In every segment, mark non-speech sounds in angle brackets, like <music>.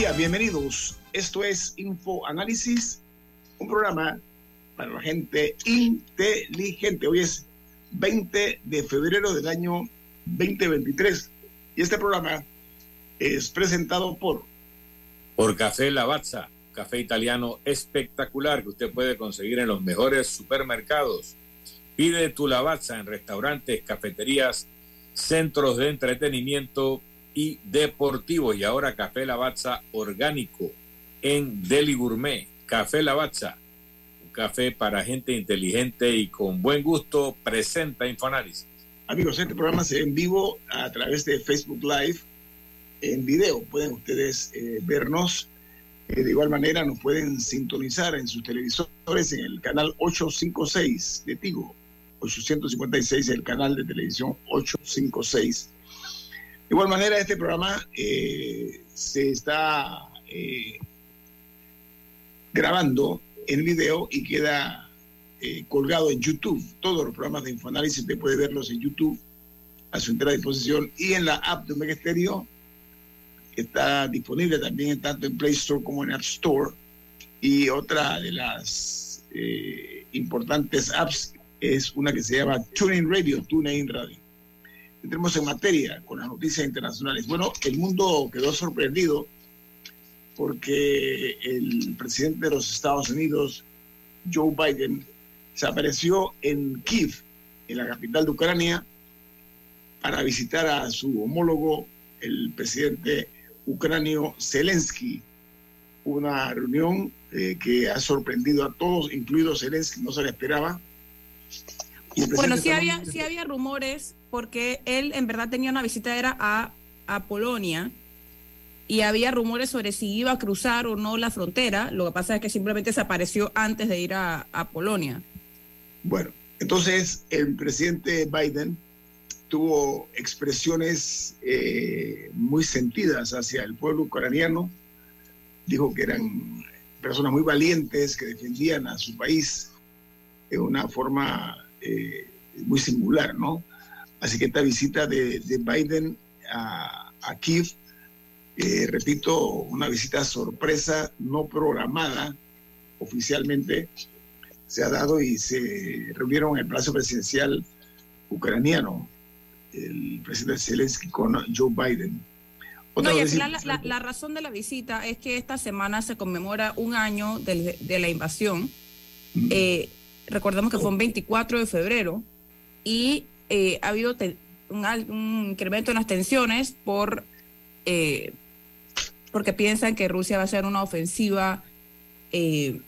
Bienvenidos. Esto es Info Análisis, un programa para la gente inteligente. Hoy es 20 de febrero del año 2023 y este programa es presentado por Por Café Lavazza, café italiano espectacular que usted puede conseguir en los mejores supermercados. Pide tu Lavazza en restaurantes, cafeterías, centros de entretenimiento y deportivos. Y ahora Café Lavazza orgánico en Deli Gourmet. Café Lavazza, un café para gente inteligente y con buen gusto, presenta Infoanálisis. Amigos, este programa se en vivo a través de Facebook Live en video. Pueden ustedes eh, vernos. Eh, de igual manera, nos pueden sintonizar en sus televisores en el canal 856 de Tigo. 856, el canal de televisión 856. De igual manera, este programa eh, se está eh, grabando en video y queda eh, colgado en YouTube. Todos los programas de Infoanálisis te puede verlos en YouTube a su entera disposición y en la app de Omega Stereo está disponible también tanto en Play Store como en App Store. Y otra de las importantes apps es una que se llama TuneIn Radio, TuneIn Radio. Entremos en materia con las noticias internacionales. Bueno, el mundo quedó sorprendido porque el presidente de los Estados Unidos, Joe Biden, se apareció en Kiev, en la capital de Ucrania, para visitar a su homólogo, el presidente ucranio Zelensky. Una reunión eh, que ha sorprendido a todos, incluido Zelensky, no se le esperaba. Bueno, sí había, sí había rumores porque él en verdad tenía una visita era a, a Polonia y había rumores sobre si iba a cruzar o no la frontera. Lo que pasa es que simplemente se apareció antes de ir a, a Polonia. Bueno, entonces el presidente Biden tuvo expresiones eh, muy sentidas hacia el pueblo ucraniano. Dijo que eran personas muy valientes que defendían a su país de una forma eh, muy singular, ¿no? Así que esta visita de, de Biden a, a Kiev, eh, repito, una visita sorpresa, no programada oficialmente, se ha dado y se reunieron en el Palacio Presidencial ucraniano, el presidente Zelensky con Joe Biden. Otra No, y al final la, la- la razón de la visita es que esta semana se conmemora un año de, la invasión. Eh, recordemos que fue un 24 de febrero y eh, ha habido un, incremento en las tensiones por eh, porque piensan que Rusia va a hacer una ofensiva eh,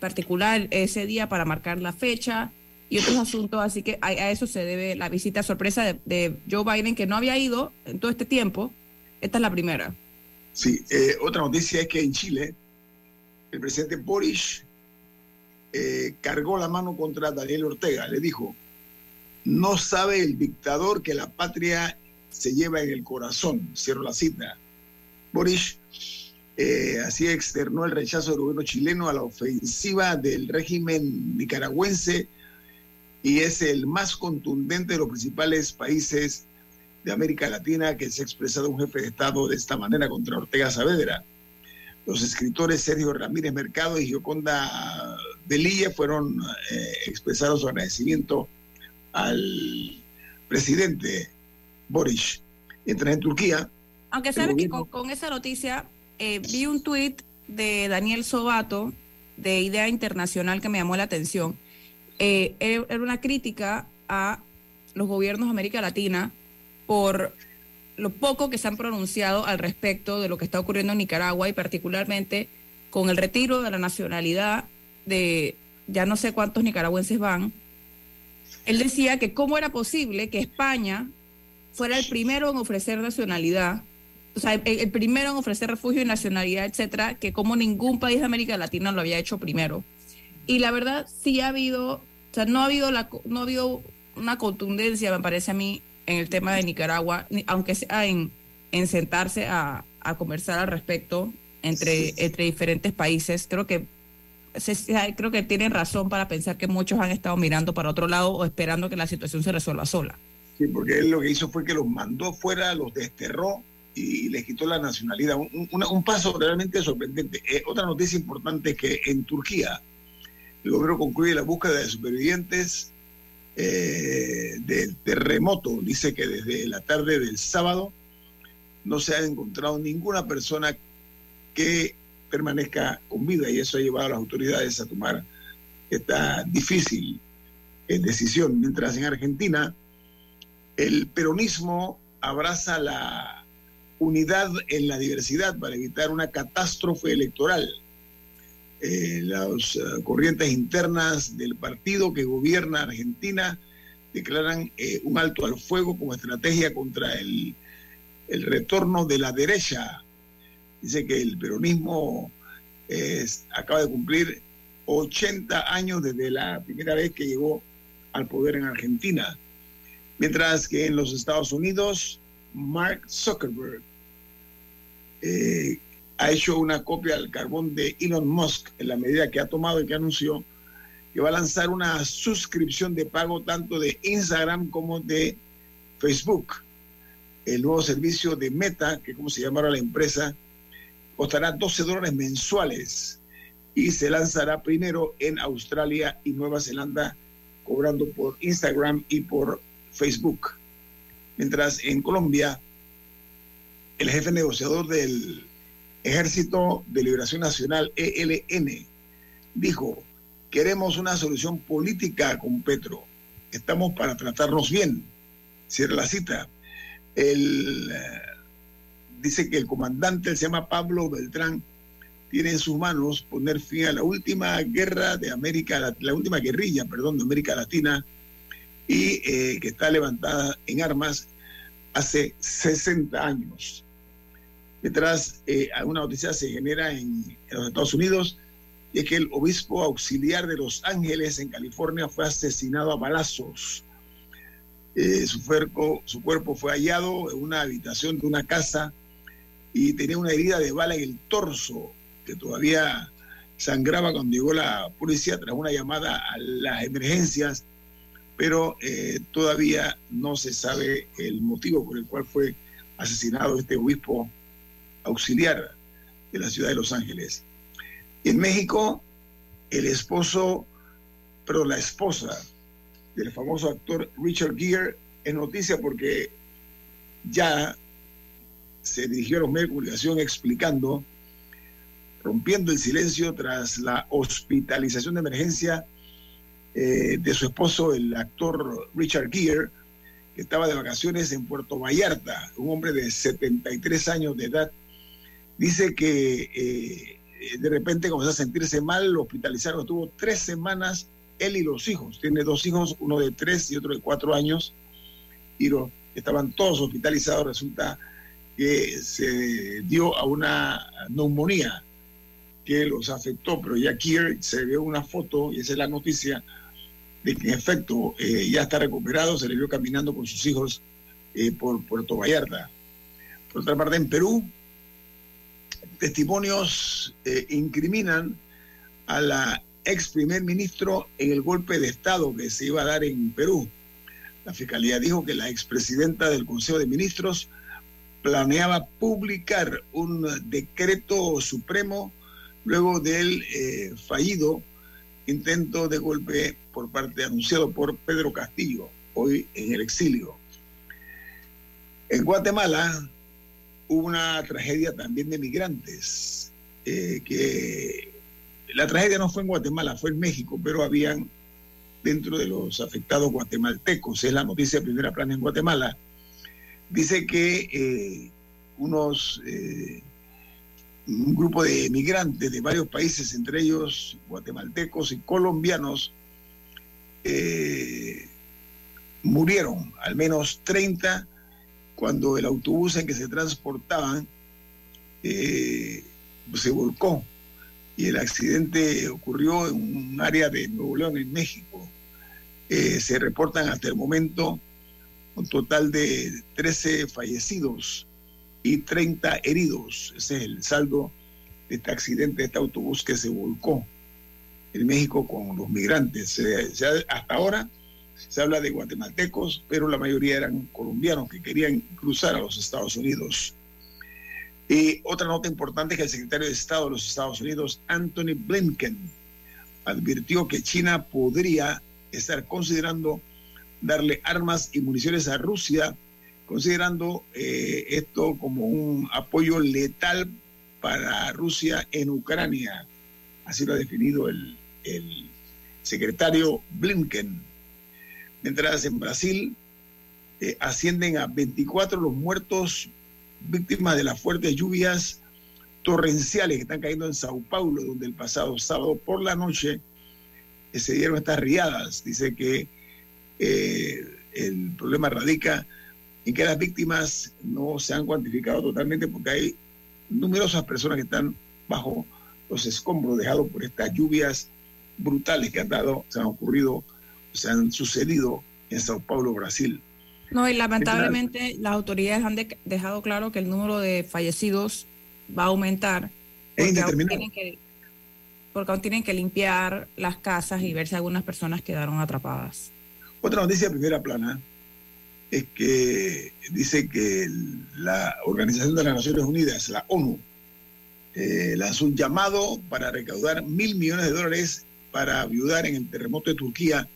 particular ese día para marcar la fecha y otros asuntos, así que a, eso se debe la visita sorpresa de, Joe Biden, que no había ido en todo este tiempo. Esta es la primera. Sí, eh, otra noticia es que en Chile el presidente Boris cargó la mano contra Daniel Ortega. Le dijo, no sabe el dictador que la patria se lleva en el corazón. Cierro la cita. Boris eh, así externó el rechazo del gobierno chileno a la ofensiva del régimen nicaragüense y es el más contundente de los principales países de América Latina que se ha expresado un jefe de Estado de esta manera contra Ortega Saavedra. Los escritores Sergio Ramírez Mercado y Gioconda Velilla fueron eh, expresaron su agradecimiento al presidente Boris. Mientras en Turquía... Aunque sabes que con, esa noticia eh, vi un tuit de Daniel Sobato de Idea Internacional que me llamó la atención. Eh, era una crítica a los gobiernos de América Latina por lo poco que se han pronunciado al respecto de lo que está ocurriendo en Nicaragua y particularmente con el retiro de la nacionalidad de ya no sé cuántos nicaragüenses van. Él decía que cómo era posible que España fuera el primero en ofrecer nacionalidad, o sea, el, primero en ofrecer refugio y nacionalidad, etcétera, que como ningún país de América Latina lo había hecho primero. Y la verdad sí ha habido, o sea, no ha habido la no ha habido una contundencia, me parece a mí, en el tema de Nicaragua, aunque sea en, en sentarse a, conversar al respecto entre, entre diferentes países. Creo que creo que tienen razón para pensar que muchos han estado mirando para otro lado o esperando que la situación se resuelva sola. Sí, porque él lo que hizo fue que los mandó fuera, los desterró y les quitó la nacionalidad. Un, paso realmente sorprendente. Eh, otra noticia importante es que en Turquía el gobierno concluye la búsqueda de supervivientes eh, del terremoto. Dice que desde la tarde del sábado no se ha encontrado ninguna persona que permanezca con vida y eso ha llevado a las autoridades a tomar esta difícil eh, decisión. Mientras en Argentina el peronismo abraza la unidad en la diversidad para evitar una catástrofe electoral. Eh, las eh, corrientes internas del partido que gobierna Argentina declaran eh, un alto al fuego como estrategia contra el, el, retorno de la derecha. Dice que el peronismo acaba de cumplir 80 años desde la primera vez que llegó al poder en Argentina. Mientras que en los Estados Unidos, Mark Zuckerberg ha hecho una copia del carbón de Elon Musk en la medida que ha tomado y que anunció que va a lanzar una suscripción de pago tanto de Instagram como de Facebook. El nuevo servicio de Meta, que como se llamará la empresa, costará 12 dólares mensuales y se lanzará primero en Australia y Nueva Zelanda, cobrando por Instagram y por Facebook. Mientras en Colombia, el jefe negociador del Ejército de Liberación Nacional, ELN, dijo, queremos una solución política con Petro, estamos para tratarnos bien. Cierra la cita. El, eh, dice que el comandante, se llama Pablo Beltrán, tiene en sus manos poner fin a la última guerra de América, la, última guerrilla, perdón, de América Latina, y eh, que está levantada en armas hace 60 años. Mientras eh, una noticia se genera en, los Estados Unidos, y es que el obispo auxiliar de Los Ángeles, en California, fue asesinado a balazos. Eh, su, cuerpo, su cuerpo fue hallado en una habitación de una casa y tenía una herida de bala en el torso que todavía sangraba cuando llegó la policía tras una llamada a las emergencias, pero eh, todavía no se sabe el motivo por el cual fue asesinado este obispo auxiliar de la ciudad de Los Ángeles. En México, el esposo, pero la esposa del famoso actor Richard Gere es noticia porque ya se dirigió a los medios de comunicación explicando, rompiendo el silencio tras la hospitalización de emergencia eh, de su esposo, el actor Richard Gere, que estaba de vacaciones en Puerto Vallarta, un hombre de 73 años de edad Dice que eh, de repente comenzó a sentirse mal, lo hospitalizaron, estuvo tres semanas él y los hijos. Tiene dos hijos, uno de tres y otro de cuatro años, y estaban todos hospitalizados. Resulta que se dio a una neumonía que los afectó, pero ya aquí se vio una foto, y esa es la noticia, de que en efecto eh, ya está recuperado, se le vio caminando con sus hijos eh, por Puerto Vallarta. Por otra parte, en Perú, testimonios eh, incriminan a la ex primer ministro en el golpe de Estado que se iba a dar en Perú. La fiscalía dijo que la expresidenta del Consejo de Ministros planeaba publicar un decreto supremo luego del eh, fallido intento de golpe por parte anunciado por Pedro Castillo, hoy en el exilio. En Guatemala hubo una tragedia también de migrantes, eh, que la tragedia no fue en Guatemala, fue en México, pero habían dentro de los afectados guatemaltecos, es la noticia de primera plana en Guatemala, dice que eh, unos, eh, un grupo de migrantes de varios países, entre ellos guatemaltecos y colombianos, eh, murieron, al menos 30, cuando el autobús en que se transportaban se volcó y el accidente ocurrió en un área de Nuevo León, en México. Se reportan hasta el momento un total de 13 fallecidos y 30 heridos. Ese es el saldo de este accidente, de este autobús que se volcó en México con los migrantes. hasta ahora se habla de guatemaltecos, pero la mayoría eran colombianos que querían cruzar a los Estados Unidos. Y otra nota importante es que el secretario de Estado de los Estados Unidos, Anthony Blinken, advirtió que China podría estar considerando darle armas y municiones a Rusia, considerando eh, esto como un apoyo letal para Rusia en Ucrania. Así lo ha definido el, el secretario Blinken. Mientras en Brasil eh, ascienden a 24 los muertos víctimas de las fuertes lluvias torrenciales que están cayendo en Sao Paulo, donde el pasado sábado por la noche eh, se dieron estas riadas. Dice que eh, el problema radica en que las víctimas no se han cuantificado totalmente porque hay numerosas personas que están bajo los escombros dejados por estas lluvias brutales que han dado, se han ocurrido, se han sucedido en Sao Paulo, Brasil. No, y lamentablemente las autoridades han dejado claro que el número de fallecidos va a aumentar. Porque aún, tienen que, porque aún tienen que limpiar las casas y ver si algunas personas quedaron atrapadas. Otra noticia de primera plana es que dice que la Organización de las Naciones Unidas, la ONU, eh, lanzó un llamado para recaudar mil millones de dólares para ayudar en el terremoto de Turquía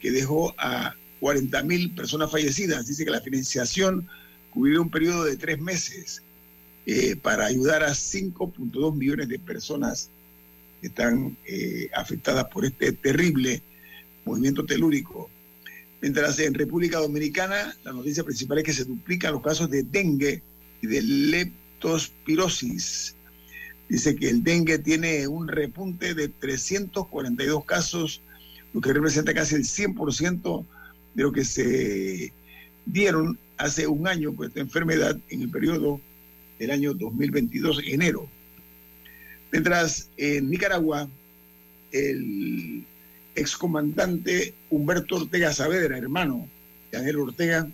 que dejó a 40 mil personas fallecidas. Dice que la financiación cubrió un periodo de tres meses eh, para ayudar a 5.2 millones de personas que están eh, afectadas por este terrible movimiento telúrico. Mientras en República Dominicana la noticia principal es que se duplican los casos de dengue y de leptospirosis. Dice que el dengue tiene un repunte de 342 casos, lo que representa casi el 100% de lo que se dieron hace un año por esta enfermedad en el periodo del año 2022, enero. Mientras en Nicaragua, el excomandante Humberto Ortega Saavedra, hermano de Ángel Ortega,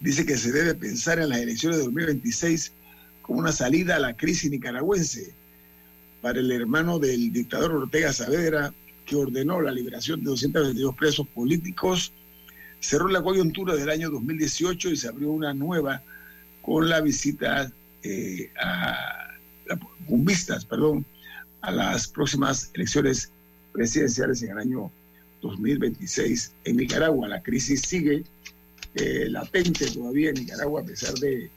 dice que se debe pensar en las elecciones de 2026 como una salida a la crisis nicaragüense. Para el hermano del dictador Ortega Saavedra, que ordenó la liberación de 222 presos políticos, cerró la coyuntura del año 2018 y se abrió una nueva con la visita eh, a, con vistas, perdón, a las próximas elecciones presidenciales en el año 2026 en Nicaragua. La crisis sigue eh, latente todavía en Nicaragua a pesar de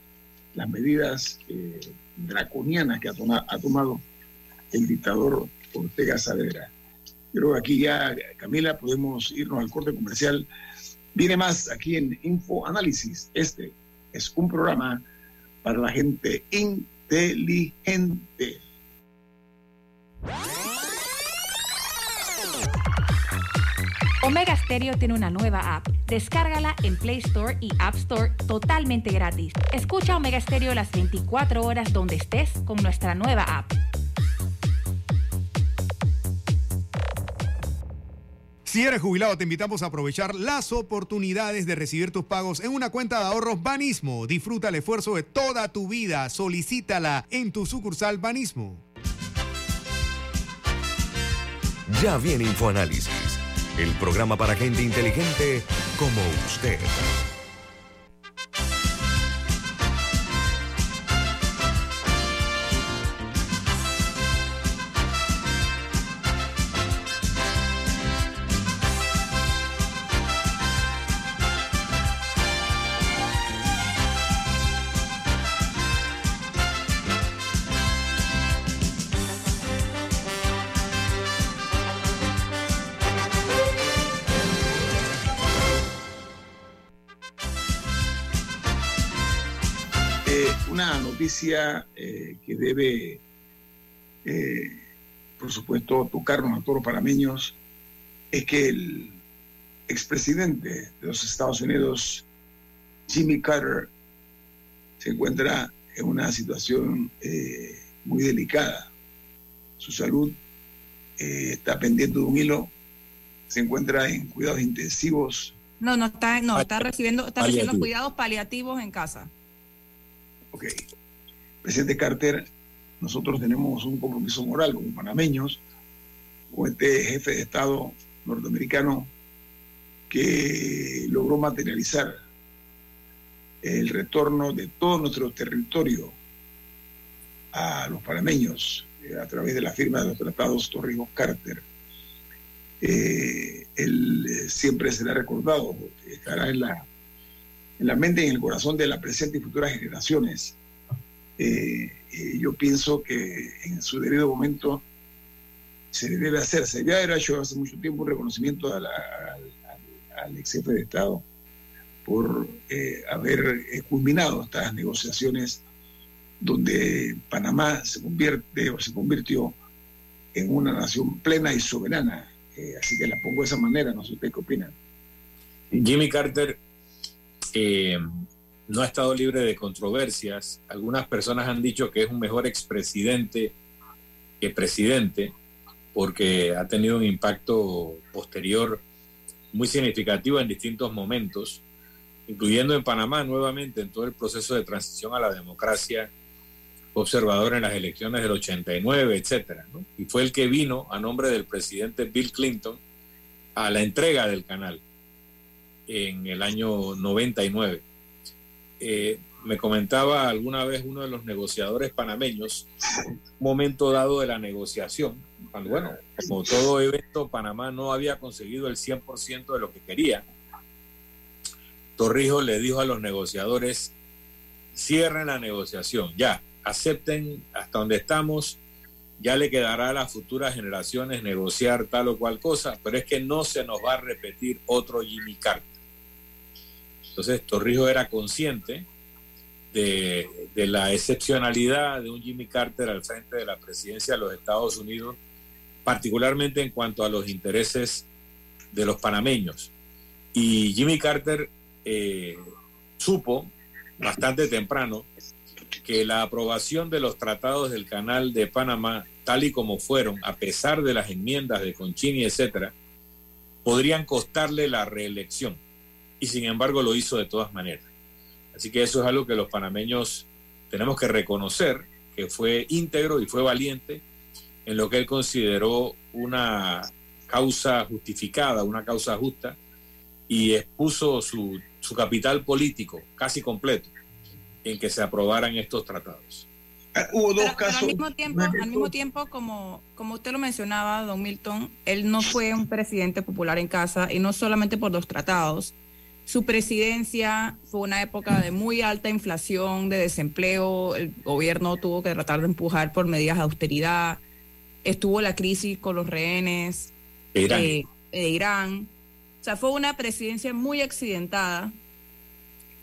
las medidas eh, draconianas que ha, ha tomado el dictador Ortega Saavedra. Creo que aquí ya, Camila, podemos irnos al corte comercial. Viene más aquí en Info Análisis. Este es un programa para la gente inteligente. Omega Stereo tiene una nueva app. Descárgala en Play Store y App Store totalmente gratis. Escucha Omega Stereo las 24 horas donde estés con nuestra nueva app. Si eres jubilado, te invitamos a aprovechar las oportunidades de recibir tus pagos en una cuenta de ahorros Banismo. Disfruta el esfuerzo de toda tu vida. Solicítala en tu sucursal Banismo. Ya viene InfoAnálisis, el programa para gente inteligente como usted. Noticia eh, que debe, eh, por supuesto, tocarnos a todos los panameños es que el expresidente de los Estados Unidos, Jimmy Carter, se encuentra en una situación eh, muy delicada. Su salud eh, está pendiente de un hilo, se encuentra en cuidados intensivos. No, no está, no, está recibiendo, está recibiendo cuidados paliativos en casa. Ok. Presidente Carter, nosotros tenemos un compromiso moral como panameños con este jefe de Estado norteamericano que logró materializar el retorno de todo nuestro territorio a los panameños eh, a través de la firma de los tratados Torrijos-Carter. Eh, él eh, siempre será recordado, estará en la, en la mente y en el corazón de la presente y futuras generaciones. Yo pienso que en su debido momento se debe hacerse. Ya era hecho hace mucho tiempo un reconocimiento al, ex jefe de Estado por eh, haber eh, culminado estas negociaciones donde Panamá se convierte o se convirtió en una nación plena y soberana. Eh, así que la pongo de esa manera, no sé usted qué opinan. Jimmy Carter no ha estado libre de controversias. Algunas personas han dicho que es un mejor expresidente que presidente porque ha tenido un impacto posterior muy significativo en distintos momentos, incluyendo en Panamá nuevamente en todo el proceso de transición a la democracia observador en las elecciones del 89, etcétera, Y fue el que vino a nombre del presidente Bill Clinton a la entrega del canal en el año 99. Eh, me comentaba alguna vez uno de los negociadores panameños, un momento dado de la negociación, cuando, bueno, como todo evento, Panamá no había conseguido el 100% de lo que quería. Torrijos le dijo a los negociadores, cierren la negociación, ya, acepten hasta donde estamos, ya le quedará a las futuras generaciones negociar tal o cual cosa, pero es que no se nos va a repetir otro Jimmy Carter. Entonces Torrijos era consciente de, la excepcionalidad de un Jimmy Carter al frente de la presidencia de los Estados Unidos, particularmente en cuanto a los intereses de los panameños. Y Jimmy Carter eh, supo bastante temprano que la aprobación de los tratados del Canal de Panamá, tal y como fueron, a pesar de las enmiendas de Conchini, etcétera, podrían costarle la reelección. Y sin embargo lo hizo de todas maneras. Así que eso es algo que los panameños tenemos que reconocer, que fue íntegro y fue valiente en lo que él consideró una causa justificada, una causa justa, y expuso su, su capital político casi completo en que se aprobaran estos tratados. Ah, hubo dos casos. al mismo tiempo, al mismo tiempo como, como usted lo mencionaba, don Milton, él no fue un presidente popular en casa y no solamente por los tratados, su presidencia fue una época de muy alta inflación, de desempleo, el gobierno tuvo que tratar de empujar por medidas de austeridad, estuvo la crisis con los rehenes de Irán. O sea, fue una presidencia muy accidentada.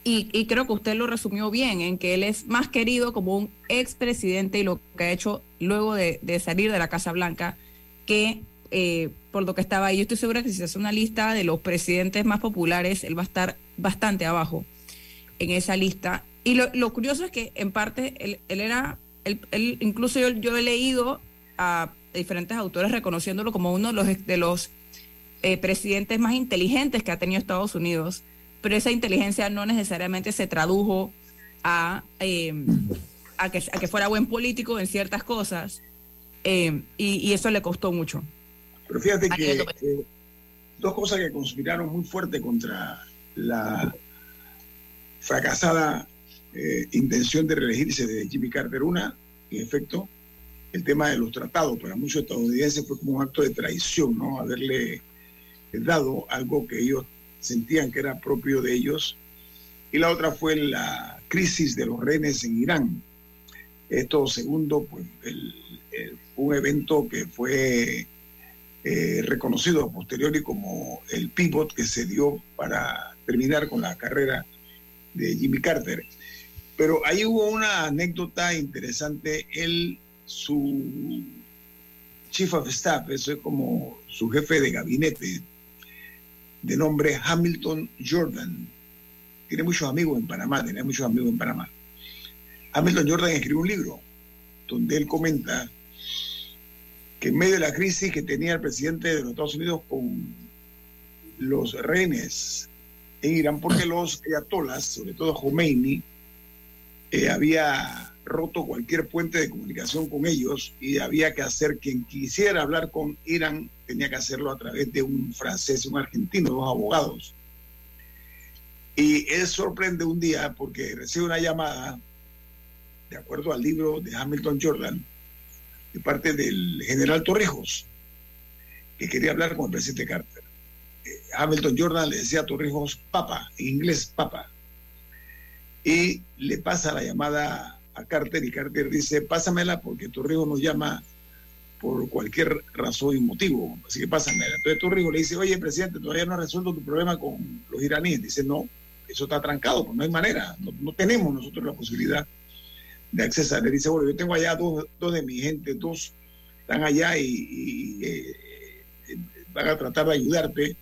Y, creo que usted lo resumió bien, en que él es más querido como un expresidente y lo que ha hecho luego de, de salir de la Casa Blanca que eh, lo que estaba ahí. Yo estoy segura que si se hace una lista de los presidentes más populares, él va a estar bastante abajo en esa lista. Y lo, curioso es que en parte él, era, él, incluso yo, he leído a diferentes autores reconociéndolo como uno de los, de los eh, presidentes más inteligentes que ha tenido Estados Unidos, pero esa inteligencia no necesariamente se tradujo a, eh, a, que, a que fuera buen político en ciertas cosas, y eso le costó mucho. Pero fíjate que eh, dos cosas que conspiraron muy fuerte contra la fracasada eh, intención de reelegirse de Jimmy Carter. Una, en efecto, el tema de los tratados. Para muchos estadounidenses fue como un acto de traición, ¿no? Haberle dado algo que ellos sentían que era propio de ellos. Y la otra fue la crisis de los rehenes en Irán. Esto segundo, pues, un evento que fue eh, reconocido a posteriori como el pivot que se dio para terminar con la carrera de Jimmy Carter. Pero ahí hubo una anécdota interesante. Él, su chief of staff, eso es como su jefe de gabinete, de nombre Hamilton Jordan. Tiene muchos amigos en Panamá, tenía muchos amigos en Panamá. Hamilton Jordan escribió un libro donde él comenta que en medio de la crisis que tenía el presidente de los Estados Unidos con los rehenes en Irán, porque los ayatolas, sobre todo Khomeini, eh, había roto cualquier puente de comunicación con ellos y había que hacer quien quisiera hablar con Irán tenía que hacerlo a través de un francés un argentino, dos abogados. Y él sorprende un día porque recibe una llamada, de acuerdo al libro de Hamilton Jordan, de parte del general Torrijos, que quería hablar con el presidente Carter. Eh, Hamilton Jordan le decía a Torrijos, papa, en inglés, papa. Y le pasa la llamada a Carter y Carter dice, pásamela porque Torrijos nos llama por cualquier razón y motivo, así que pásamela. Entonces Torrijos le dice, oye, presidente, todavía no ha resuelto tu problema con los iraníes. Dice, no, eso está trancado, pues no hay manera, no, no tenemos nosotros la posibilidad de accesar. Le dice, bueno, yo tengo allá dos, dos de mi gente, dos están allá y, eh, van a tratar de ayudarte.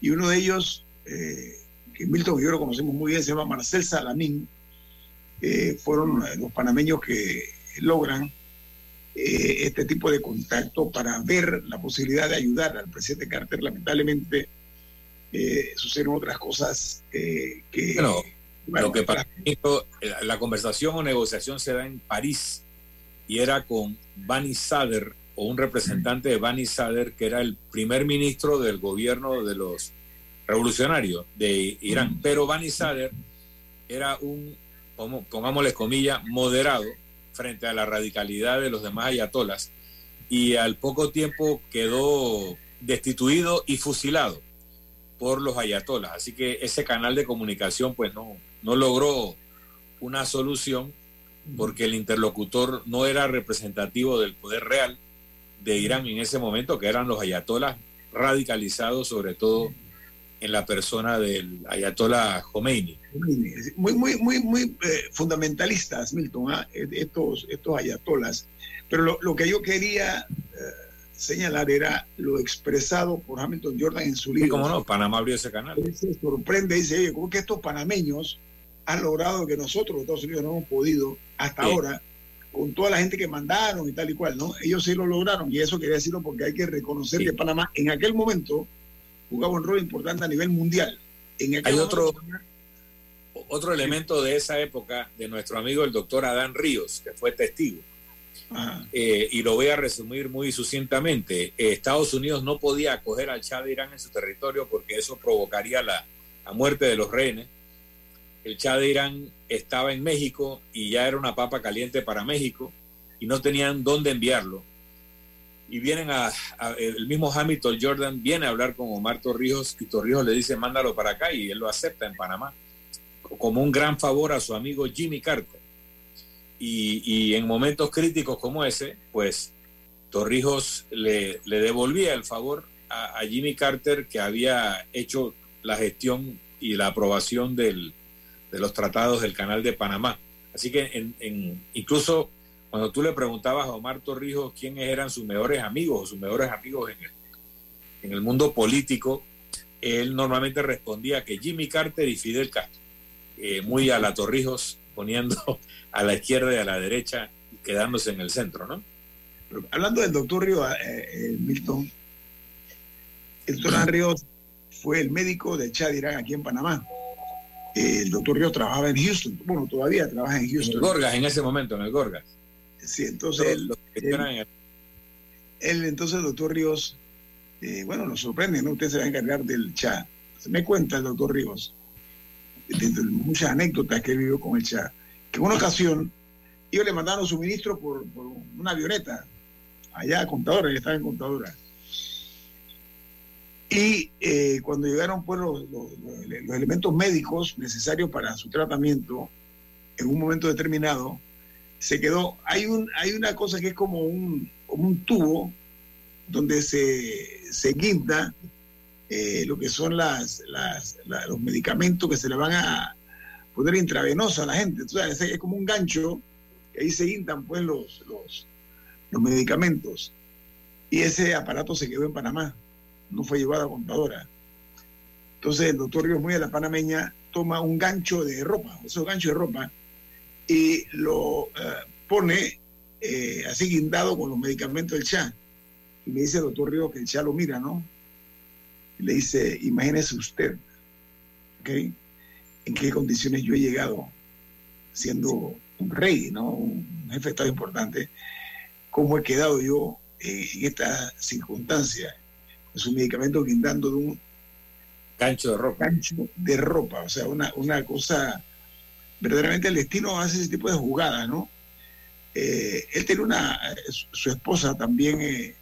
Y uno de ellos, eh, que Milton y yo lo conocemos muy bien, se llama Marcel Salamín, eh, fueron los panameños que logran eh, este tipo de contacto para ver la posibilidad de ayudar al presidente Carter. Lamentablemente eh, suceden otras cosas eh, que... bueno, lo que para- mí, la- conversación o negociación se da en París y era con Bani Sadr o un representante de Bani Sadr que era el primer ministro del gobierno de los revolucionarios de Irán. Pero Bani Sadr era un, pongámosle comillas, moderado frente a la radicalidad de los demás ayatolas y al poco tiempo quedó destituido y fusilado por los ayatolas. Así que ese canal de comunicación pues no, no logró una solución porque el interlocutor no era representativo del poder real de Irán en ese momento, que eran los ayatolas radicalizados sobre todo en la persona del ayatollah Khomeini. muy, muy, muy, muy eh, fundamentalistas, Milton, ¿ah? Eh, estos, estos ayatolas. Pero lo, lo que yo quería eh, señalar era lo expresado por Hamilton Jordan en su libro. como no, Panamá abrió ese canal. Se sorprende dice, oye, ¿cómo que estos panameños han logrado que nosotros, los Estados Unidos, no hemos podido hasta Sí. ahora, con toda la gente que mandaron y tal y cual, ¿no? Ellos sí lo lograron y eso quería decirlo porque hay que reconocer Sí. que Panamá en aquel momento jugaba un rol importante a nivel mundial. En aquel Hay otro- Otro elemento de esa época de nuestro amigo el doctor Adán Ríos, que fue testigo. Eh, y lo voy a resumir muy sucintamente. Eh, Estados Unidos no podía acoger al Shah de Irán en su territorio porque eso provocaría la, la muerte de los rehenes. El Shah de Irán estaba en México y ya era una papa caliente para México y no tenían dónde enviarlo. Y vienen a, el mismo Hamilton Jordan viene a hablar con Omar Torrijos y Torrijos le dice mándalo para acá y él lo acepta en Panamá como un gran favor a su amigo Jimmy Carter. Y, en momentos críticos como ese, pues Torrijos le, devolvía el favor a Jimmy Carter que había hecho la gestión y la aprobación del, de los tratados del Canal de Panamá. Así que en, en- incluso cuando tú le preguntabas a Omar Torrijos quiénes eran sus mejores amigos o sus mejores amigos en el, en el mundo político, él normalmente respondía que Jimmy Carter y Fidel Castro, eh, muy a la Torrijos, poniendo <laughs> a la izquierda y a la derecha, quedándose en el centro, ¿no? Hablando del doctor Río eh, eh, Milton, el doctor Ríos fue el médico del Chad Irán aquí en Panamá. El doctor Ríos trabajaba en Houston, bueno, todavía trabaja en En el Houston. Gorgas, en ese momento, en el Gorgas. Sí, entonces él, él, entonces el doctor Ríos, eh, bueno, nos sorprende, ¿no? Usted se va a encargar del Chad. Se me cuenta el doctor Ríos, de, de muchas anécdotas que él vivió con el Chad, que en una ocasión ellos le mandaron suministro por, por una avioneta allá a Contadora, que estaba en Contadora. Y eh, cuando llegaron pues, los, los- elementos médicos necesarios para su tratamiento, en un momento determinado, se quedó. Hay, un, hay una cosa que es como un, un tubo donde se, se guinda eh, lo que son las, las- la- los medicamentos que se le van a, poner intravenosa a la gente. Entonces, es como un gancho, y ahí se hintan pues los, los, los medicamentos. Y ese aparato se quedó en Panamá, no fue llevado a contadora. Entonces el doctor Ríos Muy de la Panameña toma un gancho de ropa, esos ganchos de ropa, y lo eh, pone eh, así guindado con los medicamentos del chá. Y me dice el doctor Ríos que el chá lo mira, ¿no? Le dice, imagínese usted, ¿ok? En qué condiciones yo he llegado siendo un rey, ¿no? Un jefe de Estado importante. ¿Cómo he quedado yo en esta circunstancia? Con su medicamento guindando de un Gancho de ropa. gancho de ropa. O sea, una, una cosa. Verdaderamente el destino hace ese tipo de jugadas, ¿no? Eh, él tiene una. Su, su esposa también. Eh,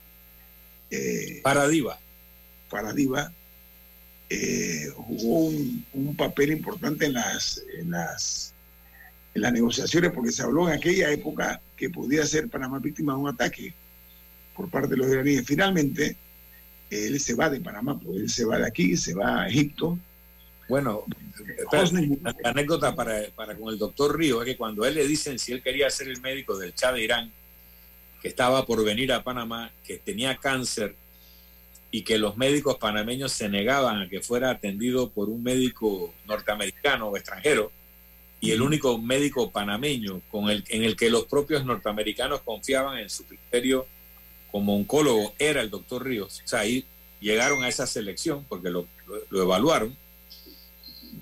eh, Para diva. Paradiva eh, jugó un, un papel importante en las, en las en las negociaciones porque se habló en aquella época que podía ser Panamá víctima de un ataque por parte de los iraníes. Finalmente, él se va de Panamá, pues él se va de aquí, se va a Egipto. Bueno, la, anécdota para, para con el doctor Río es que cuando él le dicen si él quería ser el médico del Shah de Irán, que estaba por venir a Panamá, que tenía cáncer y que los médicos panameños se negaban a que fuera atendido por un médico norteamericano o extranjero, y el único médico panameño con el, en el que los propios norteamericanos confiaban en su criterio como oncólogo era el doctor Ríos. O sea, ahí llegaron a esa selección porque lo, evaluaron.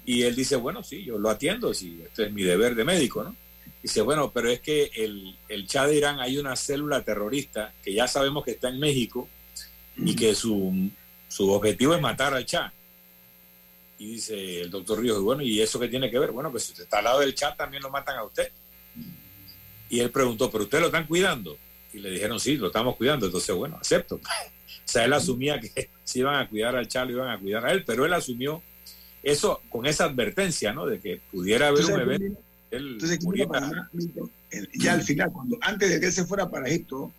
Y él dice, bueno, sí, yo lo atiendo, sí, este es mi deber de médico, ¿no? Dice, bueno, pero es que el, el Shah de Irán hay una célula terrorista que ya sabemos que está en México y que su, su objetivo es matar al Shah. Y dice el doctor Ríos, bueno, ¿y eso qué tiene que ver? Bueno, pues si usted está al lado del Shah también lo matan a usted. Y él preguntó, ¿pero usted lo están cuidando? Y le dijeron, sí, lo estamos cuidando. Entonces, bueno, acepto. <laughs> O sea, él asumía que <laughs> si iban a cuidar al Shah, lo iban a cuidar a él, pero él asumió eso con esa advertencia, ¿no? De que pudiera haber un evento. Él Entonces, muriera. Panamá, ya al final, cuando antes de que él se fuera para Egipto,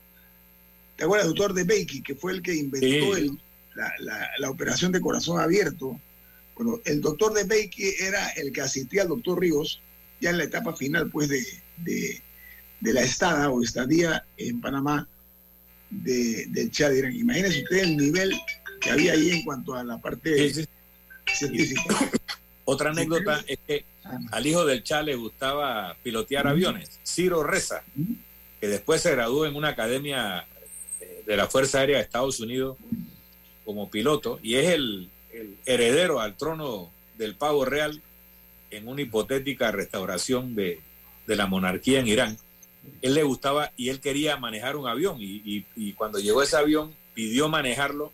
¿te acuerdas doctor de Becky, que fue el que inventó Sí. el- la, la- la operación de corazón abierto? Bueno, el doctor de Becky era el que asistía al doctor Ríos ya en la etapa final, pues, de, de, de la estada o estadía en Panamá de, del Chad. Irán. Imagínense ustedes el nivel que había ahí en cuanto a la parte Sí, sí. científica. <coughs> Otra anécdota es que al hijo del Cha le gustaba pilotear aviones, Ciro Reza, que después se graduó en una academia eh, de la Fuerza Aérea de Estados Unidos como piloto y es el, el heredero al trono del pavo real en una hipotética restauración de, de la monarquía en Irán. Él le gustaba y él quería manejar un avión y, cuando llegó ese avión pidió manejarlo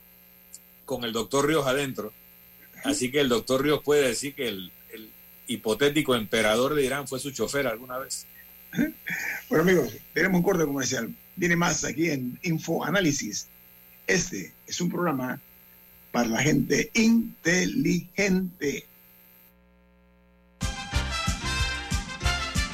con el doctor Ríos adentro. Así que el doctor Ríos puede decir que el, el hipotético emperador de Irán fue su chofer alguna vez. Bueno, amigos, tenemos un corte comercial. Viene más aquí en Info Análisis. Este es un programa para la gente inteligente.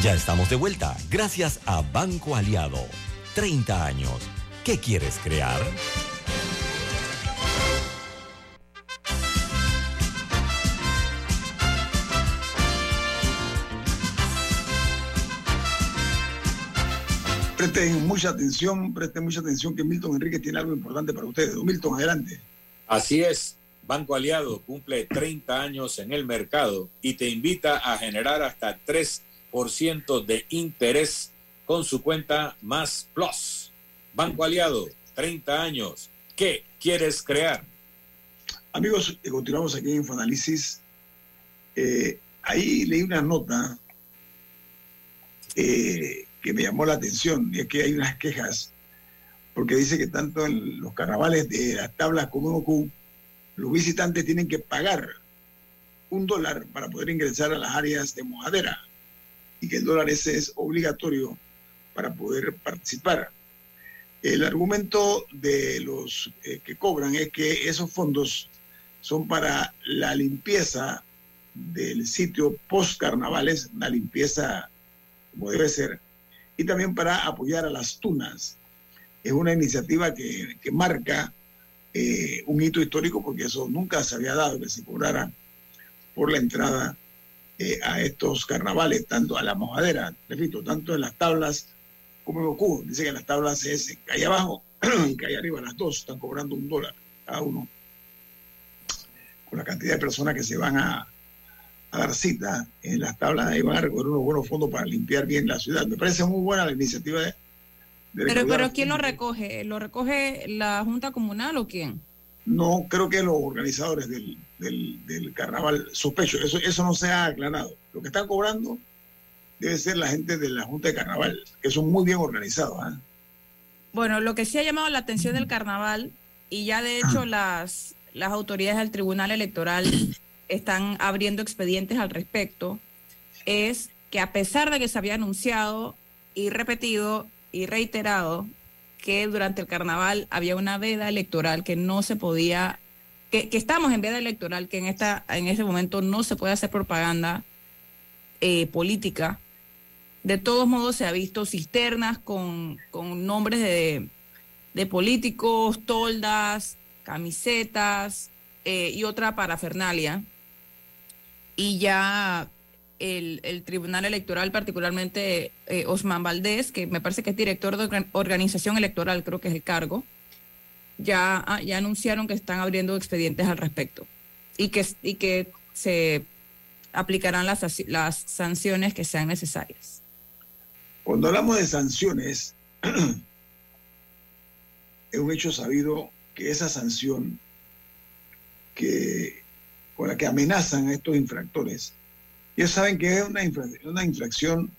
Ya estamos de vuelta, gracias a Banco Aliado. 30 años. ¿Qué quieres crear? Presten mucha atención, presten mucha atención que Milton Enrique tiene algo importante para ustedes. Don Milton, adelante. Así es, Banco Aliado cumple 30 años en el mercado y te invita a generar hasta 3% de interés con su cuenta Más Plus. Banco Aliado, 30 años. ¿Qué quieres crear? Amigos, eh, continuamos aquí en Infoanálisis. Eh, ahí leí una nota eh, que me llamó la atención, y es que hay unas quejas, porque dice que tanto en los carnavales de las tablas como en Ocu, los visitantes tienen que pagar un dólar para poder ingresar a las áreas de mojadera, y que el dólar ese es obligatorio para poder participar. El argumento de los eh, que cobran es que esos fondos son para la limpieza del sitio post carnavales, una limpieza como debe ser, y también para apoyar a las tunas. Es una iniciativa que, que marca eh, un hito histórico porque eso nunca se había dado, que se cobrara por la entrada eh, a estos carnavales, tanto a la mojadera, repito, tanto en las tablas como en Goku. Dice que en las tablas es calle abajo <clears throat> y calle arriba, las dos están cobrando un dólar cada uno. Con la cantidad de personas que se van a, a dar cita en las tablas, ahí van a recoger unos buenos fondos para limpiar bien la ciudad. Me parece muy buena la iniciativa de... de Pero, pero ¿quién lo recoge? ¿Lo recoge la Junta Comunal o quién? No, creo que los organizadores del, del, del carnaval, sospecho, eso, eso no se ha aclarado. Lo que están cobrando debe ser la gente de la Junta de Carnaval, que son muy bien organizados. ¿ah? Bueno, lo que sí ha llamado la atención del carnaval, y ya de hecho las, las autoridades del Tribunal Electoral están abriendo expedientes al respecto, es que a pesar de que se había anunciado y repetido y reiterado que durante el carnaval había una veda electoral que no se podía, que, estamos en veda electoral, que en, esta, en ese momento no se puede hacer propaganda eh, política. De todos modos se ha visto cisternas con, con nombres de, de políticos, toldas, camisetas eh, y otra parafernalia. Y ya el, el Tribunal Electoral, particularmente eh, Osman Valdés, que me parece que es director de organ- organización electoral, creo que es el cargo, ya, ah, ya anunciaron que están abriendo expedientes al respecto y que, y que se aplicarán las, as- las sanciones que sean necesarias. Cuando hablamos de sanciones, <clears throat> es un hecho sabido que esa sanción que, con la que amenazan a estos infractores, ellos saben que es una, infra- una infracción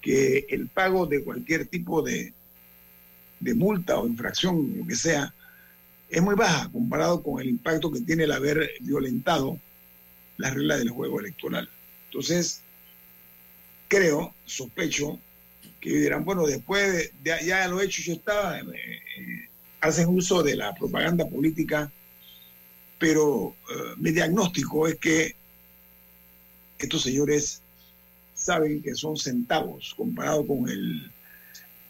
que el pago de cualquier tipo de, de multa o infracción, lo que sea, es muy baja comparado con el impacto que tiene el haber violentado las reglas del juego electoral. Entonces, creo, sospecho, que dirán, bueno, después de, de- ya lo he hecho, yo estaba, eh, eh, hacen uso de la propaganda política, pero eh, mi diagnóstico es que estos señores saben que son centavos comparado con el,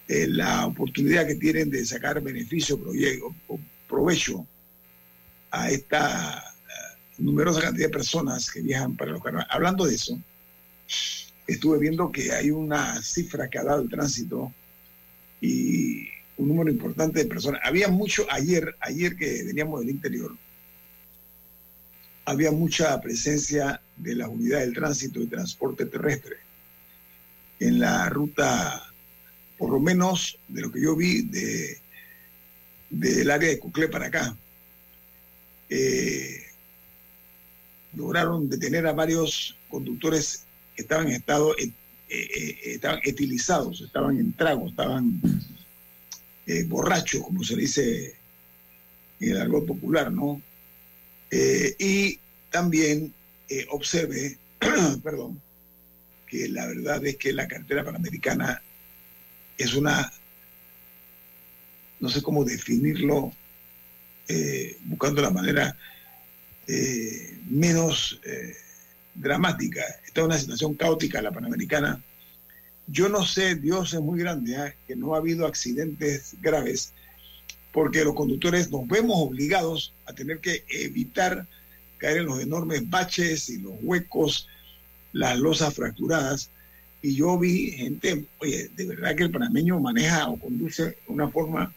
la oportunidad que tienen de sacar beneficio proye- o provecho a esta eh, numerosa cantidad de personas que viajan para los carnavales. Hablando de eso, estuve viendo que hay una cifra que ha dado el tránsito y un número importante de personas. Había mucho ayer, ayer que veníamos del interior, había mucha presencia de las unidades del tránsito y transporte terrestre en la ruta, por lo menos de lo que yo vi de del área de Cuclé para acá. Eh, lograron detener a varios conductores que estaban en estado, eh, eh, estaban etilizados, estaban en trago, estaban borrachos, como se dice en el argot popular, ¿no? Y también observe, <clears throat> perdón, que la verdad es que la cartera panamericana es una, no sé cómo definirlo, eh, buscando la manera eh, menos eh, dramática. Está en una situación caótica la panamericana yo no sé, Dios es muy grande, ¿ah? que no ha habido accidentes graves, porque los conductores nos vemos obligados a tener que evitar caer en los enormes baches y los huecos, las losas fracturadas. Y yo vi gente, oye, de verdad que el panameño maneja o conduce de una forma,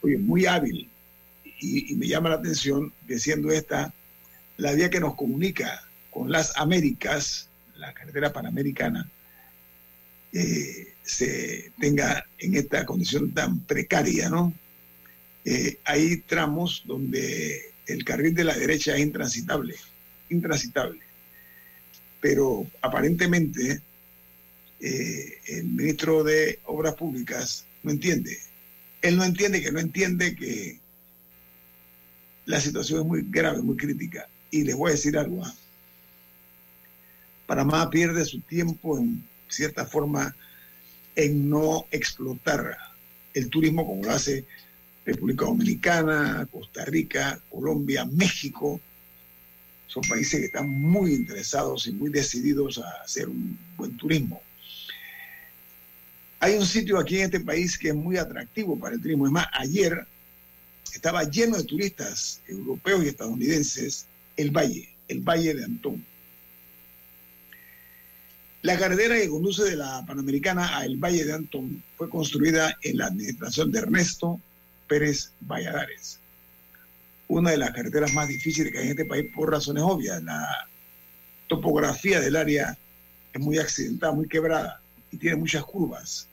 oye, muy hábil. Y, me llama la atención que siendo esta la vía que nos comunica con las Américas, la carretera panamericana, eh, se tenga en esta condición tan precaria, ¿no? Eh, hay tramos donde el carril de la derecha es intransitable, intransitable. Pero aparentemente eh, el ministro de Obras Públicas no entiende. Él no entiende que no entiende que la situación es muy grave, muy crítica. Y les voy a decir algo. ¿ah? Panamá pierde su tiempo en cierta forma en no explotar el turismo como lo hace República Dominicana, Costa Rica, Colombia, México. Son países que están muy interesados y muy decididos a hacer un buen turismo. Hay un sitio aquí en este país que es muy atractivo para el turismo. Es más, ayer estaba lleno de turistas europeos y estadounidenses el valle, el valle de Antón. La carretera que conduce de la Panamericana a el Valle de Antón fue construida en la administración de Ernesto Pérez Valladares. Una de las carreteras más difíciles que hay en este país por razones obvias. La topografía del área es muy accidentada, muy quebrada y tiene muchas curvas.